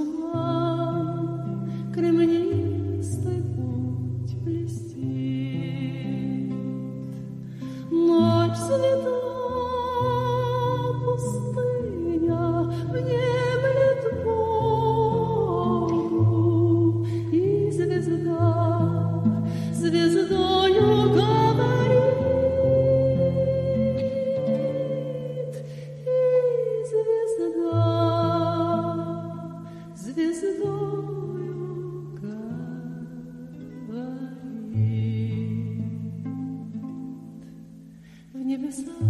туман, кремнистый путь блестит. Ночь взлетает. is the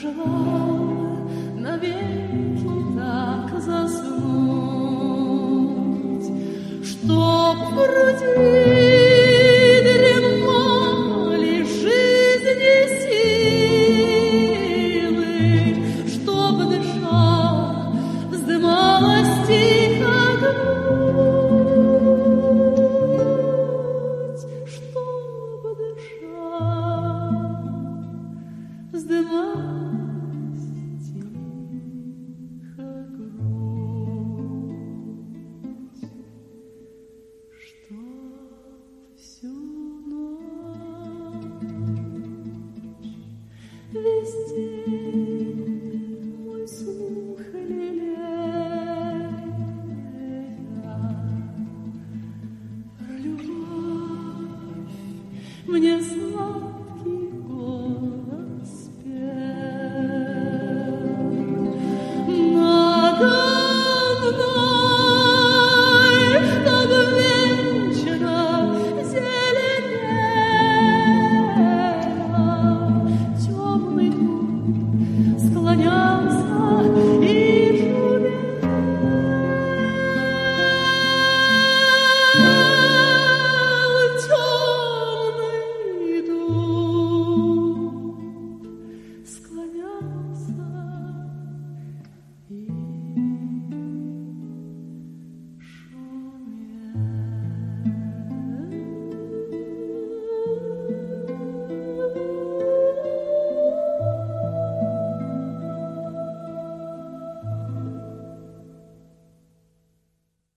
желал навеки так заснуть, чтоб в